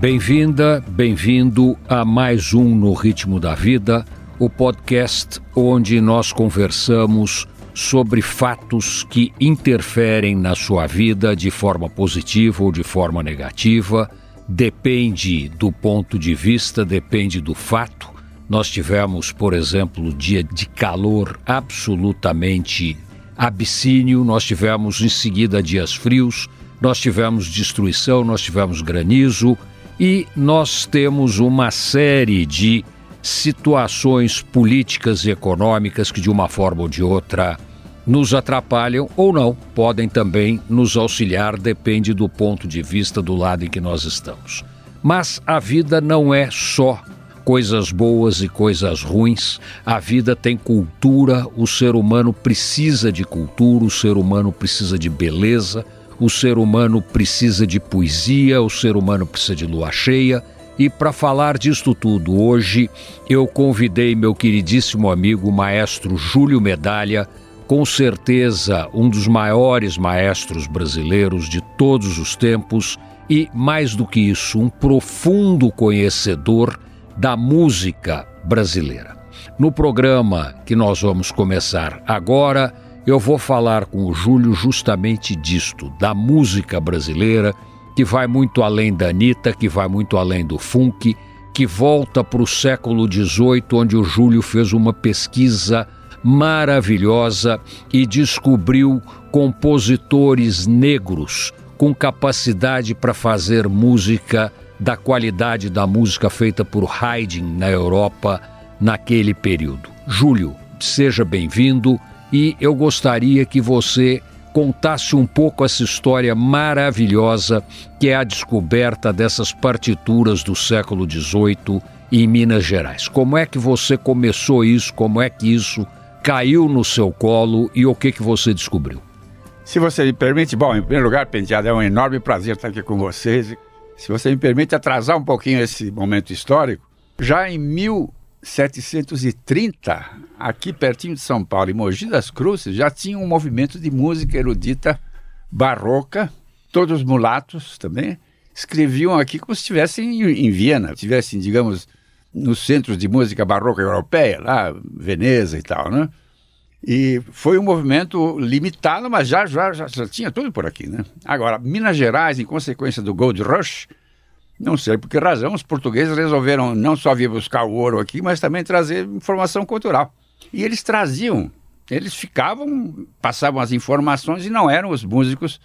Bem-vinda, bem-vindo a mais um No Ritmo da Vida, o podcast onde nós conversamos sobre fatos que interferem na sua vida de forma positiva ou de forma negativa. Depende do ponto de vista, depende do fato. Nós tivemos, por exemplo, dia de calor absolutamente abissínio, nós tivemos em seguida dias frios, nós tivemos destruição, nós tivemos granizo e nós temos uma série de situações políticas e econômicas que, de uma forma ou de outra, nos atrapalham ou não, podem também nos auxiliar, depende do ponto de vista do lado em que nós estamos. Mas a vida não é só coisas boas e coisas ruins, a vida tem cultura, o ser humano precisa de cultura, o ser humano precisa de beleza, o ser humano precisa de poesia, o ser humano precisa de lua cheia. E para falar disto tudo, hoje eu convidei meu queridíssimo amigo, maestro Júlio Medalha, com certeza um dos maiores maestros brasileiros de todos os tempos e, mais do que isso, um profundo conhecedor da música brasileira. No programa que nós vamos começar agora, eu vou falar com o Júlio justamente disto, da música brasileira, que vai muito além da Anitta, que vai muito além do funk, que volta para o século XVIII, onde o Júlio fez uma pesquisa maravilhosa e descobriu compositores negros com capacidade para fazer música da qualidade da música feita por Haydn na Europa naquele período. Júlio, seja bem-vindo e eu gostaria que você contasse um pouco essa história maravilhosa que é a descoberta dessas partituras do século XVIII em Minas Gerais. Como é que você começou isso? Como é que isso caiu no seu colo e o que que você descobriu? Se você me permite, bom, em primeiro lugar, Penteado, é um enorme prazer estar aqui com vocês. Se você me permite atrasar um pouquinho esse momento histórico, já em mil 730, aqui pertinho de São Paulo, em Mogi das Cruzes, já tinha um movimento de música erudita barroca, todos mulatos também, escreviam aqui como se estivessem em, em Viena, estivessem, digamos, nos centros de música barroca europeia, lá, Veneza e tal, né? E foi um movimento limitado, mas já, já, já, já tinha tudo por aqui, né? Agora, Minas Gerais, em consequência do Gold Rush, não sei por que razão os portugueses resolveram não só vir buscar o ouro aqui, mas também trazer informação cultural. E eles traziam, eles ficavam, passavam as informações e não eram os músicos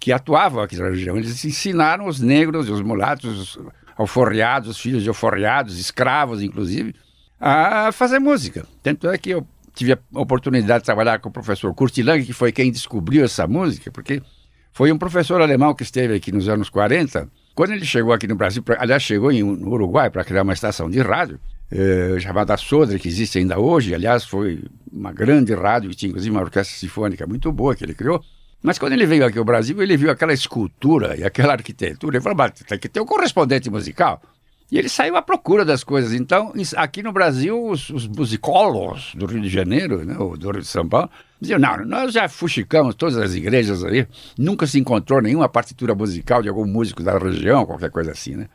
que atuavam aqui na região. Eles ensinaram os negros, os mulatos, os alforriados, os filhos de alforriados, escravos inclusive, a fazer música. Tanto é que eu tive a oportunidade de trabalhar com o professor Kurt Lang, que foi quem descobriu essa música, porque foi um professor alemão que esteve aqui nos anos 40 quando ele chegou aqui no Brasil, pra, aliás, chegou em, no Uruguai para criar uma estação de rádio, eh, chamada Sodre, que existe ainda hoje, aliás, foi uma grande rádio, que tinha inclusive uma orquestra sinfônica muito boa que ele criou. Mas quando ele veio aqui ao Brasil, ele viu aquela escultura e aquela arquitetura, ele falou, tem que ter um correspondente musical. E ele saiu à procura das coisas. Então, aqui no Brasil, os, os musicólogos do Rio de Janeiro, né, ou do Rio de São Paulo, diziam: não, nós já fuxicamos todas as igrejas aí, nunca se encontrou nenhuma partitura musical de algum músico da região, qualquer coisa assim, né?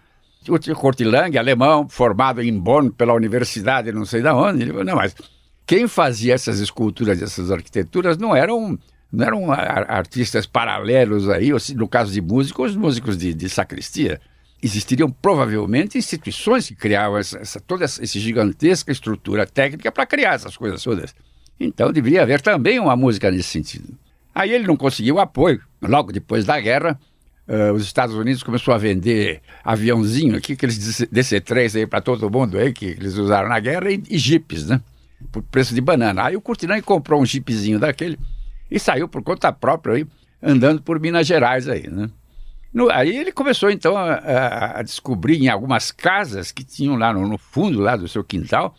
O Cortilang, alemão, formado em Bonn pela universidade, não sei de onde, ele falou: não, mas quem fazia essas esculturas, essas arquiteturas, não eram não eram artistas paralelos aí, no caso de músicos, músicos de, de sacristia existiriam provavelmente instituições que criavam essa, essa, toda essa gigantesca estrutura técnica para criar essas coisas todas. Então deveria haver também uma música nesse sentido. Aí ele não conseguiu apoio. Logo depois da guerra, uh, os Estados Unidos começou a vender aviãozinho aqui, aqueles DC-3 aí para todo mundo aí, que eles usaram na guerra, e, e jipes, né? Por preço de banana. Aí o Curtinani comprou um jipezinho daquele e saiu por conta própria aí, andando por Minas Gerais aí, né? No, aí ele começou então a, a, descobrir em algumas casas que tinham lá no, no, fundo lá do seu quintal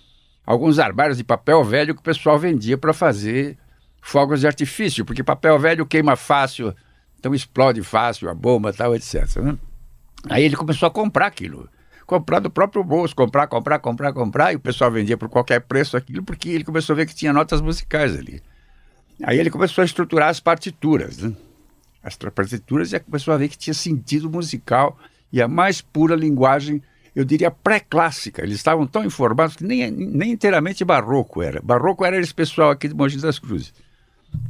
alguns armários de papel velho que o pessoal vendia para fazer fogos de artifício, porque papel velho queima fácil, então explode fácil a bomba tal, etc. Né? Aí ele começou a comprar aquilo, comprar do próprio bolso, comprar, comprar, comprar, comprar, e o pessoal vendia por qualquer preço aquilo, porque ele começou a ver que tinha notas musicais ali. Aí ele começou a estruturar as partituras, né? as partituras e começou a ver que tinha sentido musical e a mais pura linguagem, eu diria pré-clássica. Eles estavam tão informados que nem, nem inteiramente barroco era. Barroco era esse pessoal aqui de Mogi das Cruzes.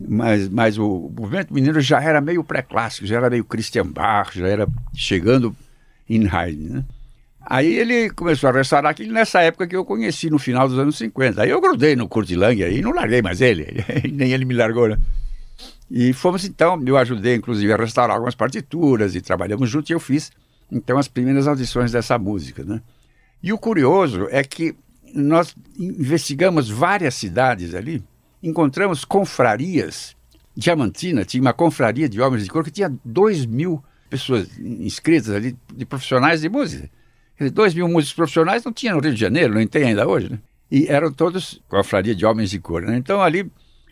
Mas, mas o movimento mineiro já era meio pré-clássico, já era meio Christian Bach, já era chegando em Haydn, né? Aí ele começou a restaurar aquilo nessa época que eu conheci, no final dos anos 50. Aí eu grudei no Kurt Lang não larguei mais ele, nem ele me largou, né? E fomos então, eu ajudei inclusive a restaurar algumas partituras e trabalhamos juntos e eu fiz então as primeiras audições dessa música, né? E o curioso é que nós investigamos várias cidades ali, encontramos confrarias. Diamantina tinha uma confraria de homens de cor que tinha dois mil pessoas inscritas ali, de profissionais de música. Dois mil músicos profissionais não tinha no Rio de Janeiro, nem tem ainda hoje, né? E eram todos confraria de homens de cor. Né? Então ali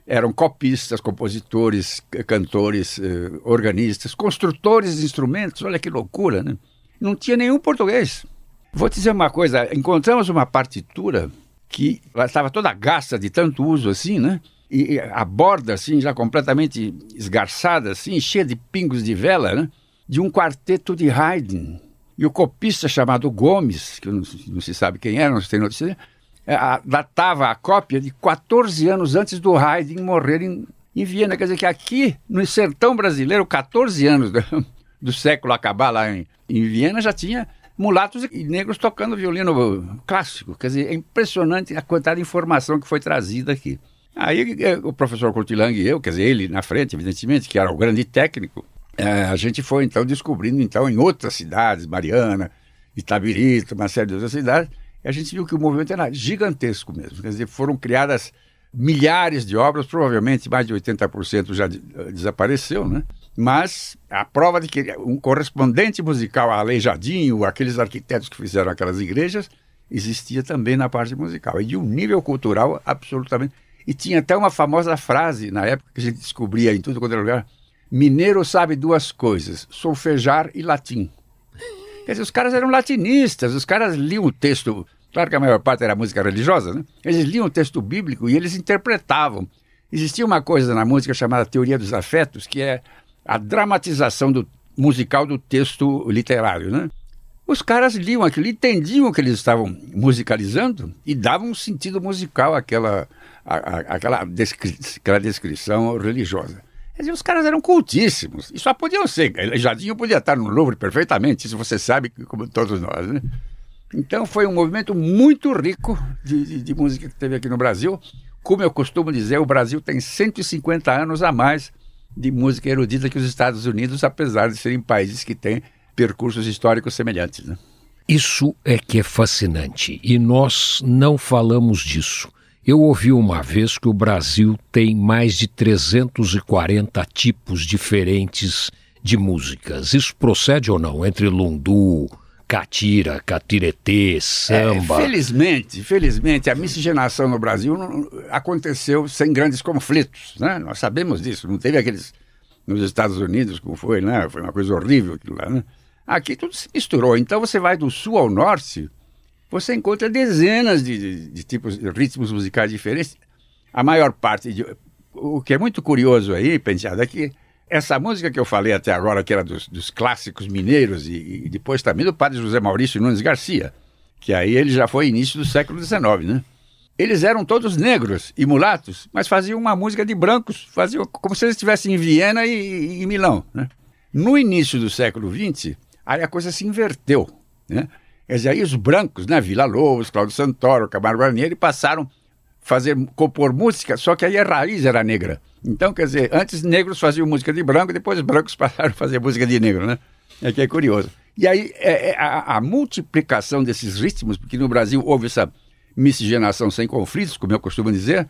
eram copistas, compositores, cantores, eh, organistas, construtores de instrumentos, olha que loucura, né? Não tinha nenhum português. Vou te dizer uma coisa, encontramos uma partitura que estava toda gasta de tanto uso assim, né? E a borda assim já completamente esgarçada assim, cheia de pingos de vela, né? De um quarteto de Haydn. E o copista chamado Gomes, que não, não se sabe quem era, não se tem notícia, a, datava a cópia de 14 anos antes do Haydn morrer em, em Viena. Quer dizer que aqui, no sertão brasileiro, 14 anos do, do século acabar lá em, em Viena, já tinha mulatos e negros tocando violino clássico. Quer dizer, é impressionante a quantidade de informação que foi trazida aqui. Aí é, o professor Cortilang e eu, quer dizer, ele na frente, evidentemente, que era o grande técnico, é, a gente foi então descobrindo então em outras cidades, Mariana, Itabirito, uma série de outras cidades, a gente viu que o movimento era gigantesco mesmo. Quer dizer, foram criadas milhares de obras, provavelmente mais de 80% já de, uh, desapareceu, né? Mas a prova de que um correspondente musical a Aleijadinho, aqueles arquitetos que fizeram aquelas igrejas, existia também na parte musical. E de um nível cultural absolutamente. E tinha até uma famosa frase na época que a gente descobria em tudo quanto era lugar: Mineiro sabe duas coisas, solfejar e latim. Quer dizer, os caras eram latinistas, os caras liam o texto Claro que a maior parte era música religiosa, né? Eles liam o texto bíblico e eles interpretavam. Existia uma coisa na música chamada teoria dos afetos, que é a dramatização do, musical do texto literário, né? Os caras liam aquilo, entendiam o que eles estavam musicalizando e davam um sentido musical àquela, à, àquela, descri aquela descrição religiosa. Quer dizer, os caras eram cultíssimos. E só podiam ser. Jadinho podia estar no Louvre perfeitamente, isso você sabe, como todos nós, né? Então foi um movimento muito rico de, de, de, música que teve aqui no Brasil. Como eu costumo dizer, o Brasil tem 150 anos a mais de música erudita que os Estados Unidos, apesar de serem países que têm percursos históricos semelhantes. Né? Isso é que é fascinante e nós não falamos disso. Eu ouvi uma vez que o Brasil tem mais de 340 tipos diferentes de músicas. Isso procede ou não? Entre lundu, catira, catiretê, samba. É, felizmente, felizmente, a miscigenação no Brasil não, aconteceu sem grandes conflitos, né? Nós sabemos disso, não teve aqueles nos Estados Unidos como foi, né? Foi uma coisa horrível aquilo lá, né? Aqui tudo se misturou. Então você vai do sul ao norte, você encontra dezenas de, de, de tipos, de ritmos musicais diferentes. A maior parte de, o que é muito curioso aí, penteado, é que essa música que eu falei até agora, que era dos, dos clássicos mineiros, e, e, depois também do padre José Maurício Nunes Garcia, que aí ele já foi início do século XIX, né? Eles eram todos negros e mulatos, mas faziam uma música de brancos, faziam como se eles estivessem em Viena e, e, Milão, né? No início do século XX, aí a coisa se inverteu, né? Quer dizer, aí os brancos, né? Vila Lobos, Cláudio Santoro, Camargo Guarnieri, passaram fazer, compor música, só que aí a raiz era negra. Então, quer dizer, antes negros faziam música de branco, depois brancos passaram a fazer música de negro, né? É que é curioso. E aí, é, é, a, a, multiplicação desses ritmos, porque no Brasil houve essa miscigenação sem conflitos, como eu costumo dizer,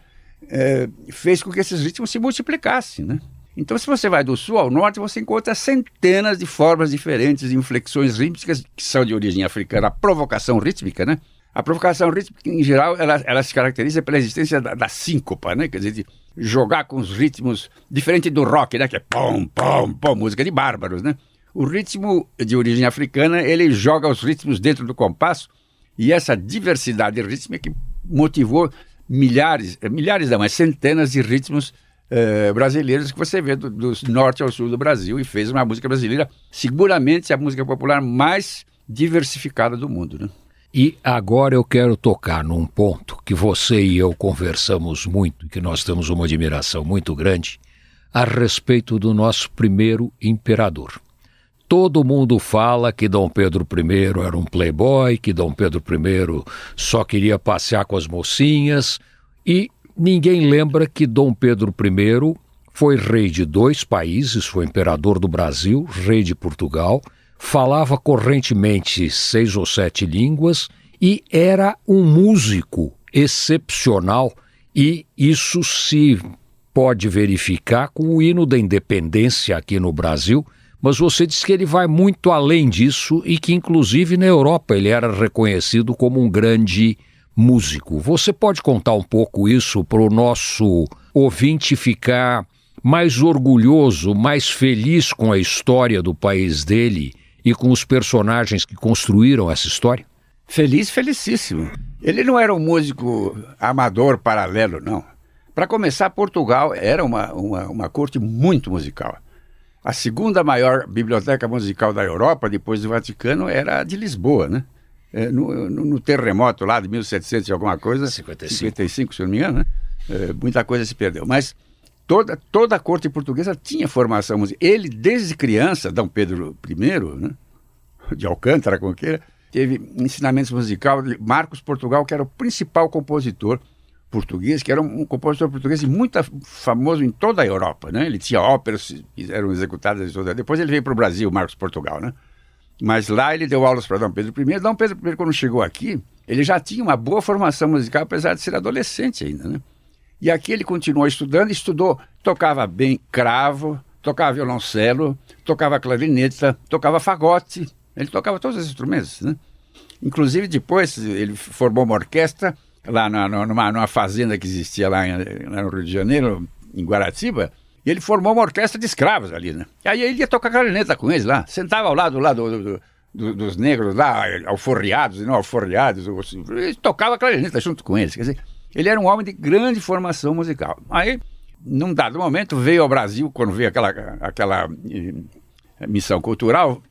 é, fez com que esses ritmos se multiplicassem, né? Então, se você vai do sul ao norte, você encontra centenas de formas diferentes de inflexões rítmicas que são de origem africana, a provocação rítmica, né? A provocação rítmica, em geral, ela, ela se caracteriza pela existência da, da síncopa, né? Quer dizer, de jogar com os ritmos, diferente do rock, né? Que é pom, pom, pom, música de bárbaros, né? O ritmo de origem africana, ele joga os ritmos dentro do compasso e essa diversidade rítmica que motivou milhares, milhares não, mas centenas de ritmos eh, brasileiros que você vê do, do, norte ao sul do Brasil e fez uma música brasileira, seguramente a música popular mais diversificada do mundo. Né? E agora eu quero tocar num ponto que você e eu conversamos muito que nós temos uma admiração muito grande a respeito do nosso primeiro imperador. Todo mundo fala que Dom Pedro I era um playboy, que Dom Pedro I só queria passear com as mocinhas e ninguém lembra que Dom Pedro I foi rei de dois países, foi imperador do Brasil, rei de Portugal, falava correntemente seis ou sete línguas e era um músico excepcional e isso se pode verificar com o hino da independência aqui no Brasil, mas você diz que ele vai muito além disso e que, inclusive, na Europa ele era reconhecido como um grande músico. Você pode contar um pouco isso para o nosso ouvinte ficar mais orgulhoso, mais feliz com a história do país dele e com os personagens que construíram essa história? Feliz, felicíssimo. Ele não era um músico amador paralelo, não. Para começar, Portugal era uma, uma, uma corte muito musical. A segunda maior biblioteca musical da Europa, depois do Vaticano, era a de Lisboa, né? É, no, no, terremoto lá de 1700 e alguma coisa, 55, 55 se eu não me engano, né? é, muita coisa se perdeu. Mas toda, toda a corte portuguesa tinha formação musical. Ele, desde criança, Dom Pedro I, né? de Alcântara, como queira, teve ensinamentos musicais de Marcos Portugal, que era o principal compositor português, que era um, um compositor português muito famoso em toda a Europa, né? Ele tinha óperas que eram executadas em toda. Depois ele veio para o Brasil, Marcos Portugal, né? Mas lá ele deu aulas para Dom Pedro I. Dom Pedro I, quando chegou aqui, ele já tinha uma boa formação musical, apesar de ser adolescente ainda, né? E aqui ele continuou estudando, estudou, tocava bem cravo, tocava violoncelo, tocava clarineta, tocava fagote, ele tocava todos os instrumentos, né? Inclusive depois ele formou uma orquestra lá numa, numa, fazenda que existia lá, em, lá, no Rio de Janeiro, em Guaratiba, e ele formou uma orquestra de escravos ali, né? E aí ele ia tocar clarineta com eles lá, sentava ao lado lá do, do, do, dos negros lá, alforriados e não alforriados, ele tocava clarineta junto com eles, quer dizer, ele era um homem de grande formação musical. Aí, num dado momento, veio ao Brasil, quando veio aquela, aquela eh, missão cultural,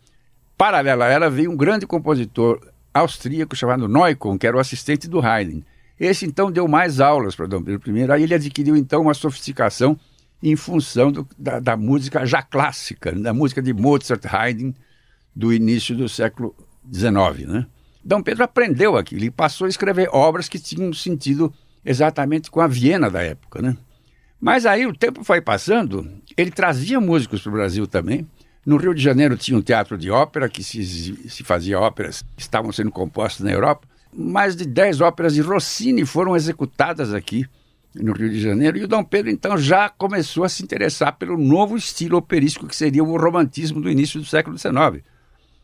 paralela a ela veio um grande compositor austríaco chamado Neukon, que era o assistente do Haydn. Esse então deu mais aulas para Dom Pedro I, aí ele adquiriu então uma sofisticação em função do, da, da, música já clássica, da música de Mozart, Haydn, do início do século XIX. Né? Dom Pedro aprendeu aquilo e passou a escrever obras que tinham sentido exatamente com a Viena da época. Né? Mas aí o tempo foi passando, ele trazia músicos para o Brasil também. No Rio de Janeiro tinha um teatro de ópera, que se, se fazia óperas que estavam sendo compostas na Europa mais de 10 óperas de Rossini foram executadas aqui no Rio de Janeiro, e o Dom Pedro então já começou a se interessar pelo novo estilo operístico que seria o romantismo do início do século XIX.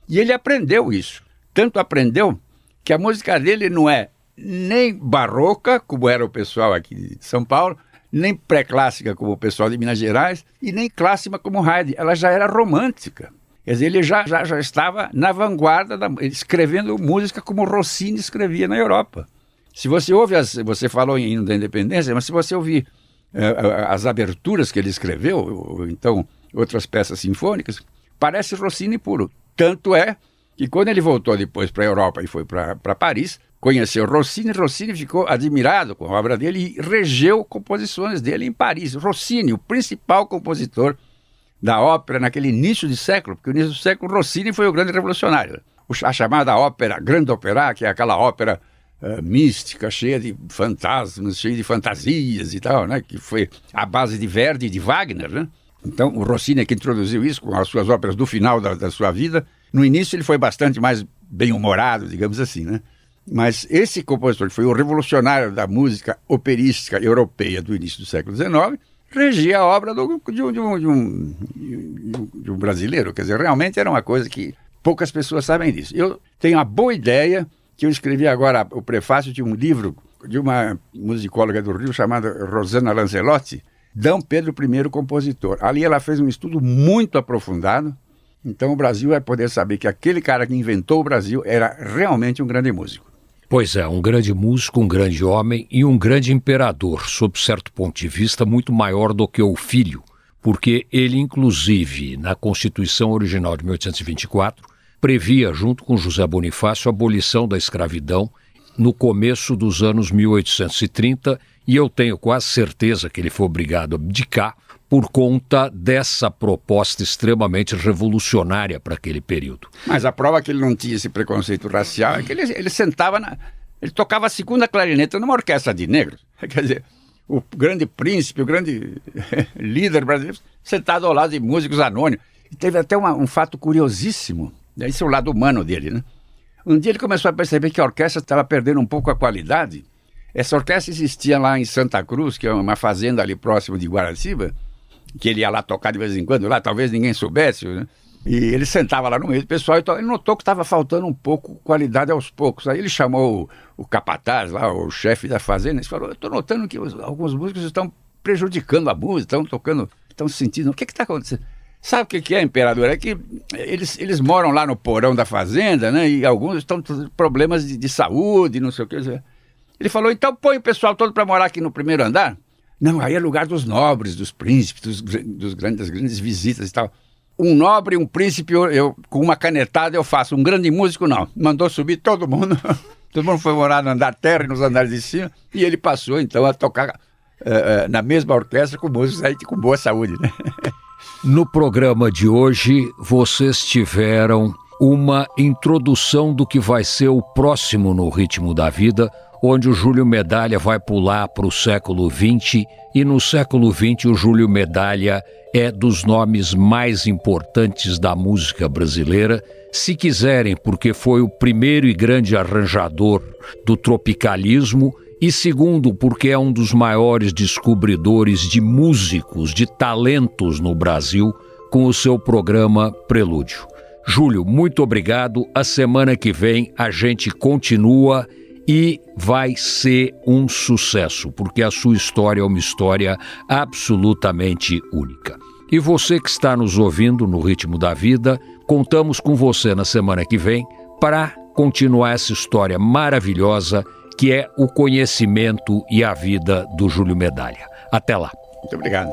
E ele aprendeu isso. Tanto aprendeu que a música dele não é nem barroca, como era o pessoal aqui de São Paulo, nem pré-clássica, como o pessoal de Minas Gerais, e nem clássica como Haydn. Ela já era romântica. Quer dizer, ele já, já, já estava na vanguarda, da, escrevendo música como Rossini escrevia na Europa. Se você ouve, as, você falou em Hino da Independência, mas se você ouvir uh, as aberturas que ele escreveu, ou, então outras peças sinfônicas, parece Rossini puro. Tanto é que quando ele voltou depois para a Europa e foi para Paris, conheceu Rossini, Rossini ficou admirado com a obra dele e regeu composições dele em Paris. Rossini, o principal compositor da ópera naquele início de século, porque no início do século Rossini foi o grande revolucionário. A chamada ópera, grande ópera, que é aquela ópera uh, mística, cheia de fantasmas, cheia de fantasias e tal, né? que foi a base de Verdi e de Wagner. Né? Então, o Rossini é que introduziu isso com as suas óperas do final da, da sua vida. No início ele foi bastante mais bem-humorado, digamos assim, né? Mas esse compositor, que foi o revolucionário da música operística europeia do início do século XIX, regia a obra do, de, um, de, um, de, um, de, um, brasileiro. Quer dizer, realmente era uma coisa que poucas pessoas sabem disso. Eu tenho a boa ideia que eu escrevi agora o prefácio de um livro de uma musicóloga do Rio chamada Rosana Lancelotti, Dom Pedro I compositor. Ali ela fez um estudo muito aprofundado. Então o Brasil vai poder saber que aquele cara que inventou o Brasil era realmente um grande músico. Pois é, um grande músico, um grande homem e um grande imperador, sob certo ponto de vista, muito maior do que o filho, porque ele, inclusive, na Constituição original de 1824, previa, junto com José Bonifácio, a abolição da escravidão no começo dos anos 1830, e eu tenho quase certeza que ele foi obrigado a abdicar por conta dessa proposta extremamente revolucionária para aquele período. Mas a prova que ele não tinha esse preconceito racial é que ele, ele sentava na. Ele tocava a segunda clarineta numa orquestra de negros. Quer dizer, o grande príncipe, o grande líder brasileiro, sentado ao lado de músicos anônimos. E teve até uma, um fato curiosíssimo. Esse é o lado humano dele, né? Um dia ele começou a perceber que a orquestra estava perdendo um pouco a qualidade. Essa orquestra existia lá em Santa Cruz, que é uma fazenda ali próximo de Guaraciba, que ele ia lá tocar de vez em quando, lá talvez ninguém soubesse, né? E ele sentava lá no meio do pessoal e ele notou que estava faltando um pouco qualidade aos poucos. Aí ele chamou o, o capataz lá, o chefe da fazenda, e falou: Eu estou notando que os, alguns músicos estão prejudicando a música, estão tocando, estão sentindo. O que está acontecendo? Sabe o que, que é, imperador? É que eles, eles moram lá no porão da fazenda, né? E alguns estão com problemas de, de saúde, não sei o que. Ele falou: então põe o pessoal todo para morar aqui no primeiro andar. Não, aí é lugar dos nobres, dos príncipes, dos, dos grandes, das grandes visitas e tal. Um nobre, um príncipe, eu, eu, com uma canetada eu faço. Um grande músico, não. Mandou subir todo mundo. todo mundo foi morar no andar terra e nos andares de cima. E ele passou, então, a tocar uh, uh, na mesma orquestra com músicos aí com boa saúde, né? No programa de hoje, vocês tiveram uma introdução do que vai ser o próximo no Ritmo da Vida, onde o Júlio Medalha vai pular para o século XX, e no século XX o Júlio Medalha é dos nomes mais importantes da música brasileira, se quiserem, porque foi o primeiro e grande arranjador do tropicalismo, e segundo, porque é um dos maiores descobridores de músicos, de talentos no Brasil, com o seu programa Prelúdio. Júlio, muito obrigado. A semana que vem a gente continua e vai ser um sucesso, porque a sua história é uma história absolutamente única. E você que está nos ouvindo no Ritmo da Vida, contamos com você na semana que vem para continuar essa história maravilhosa que é o conhecimento e a vida do Júlio Medalha. Até lá. Muito obrigado.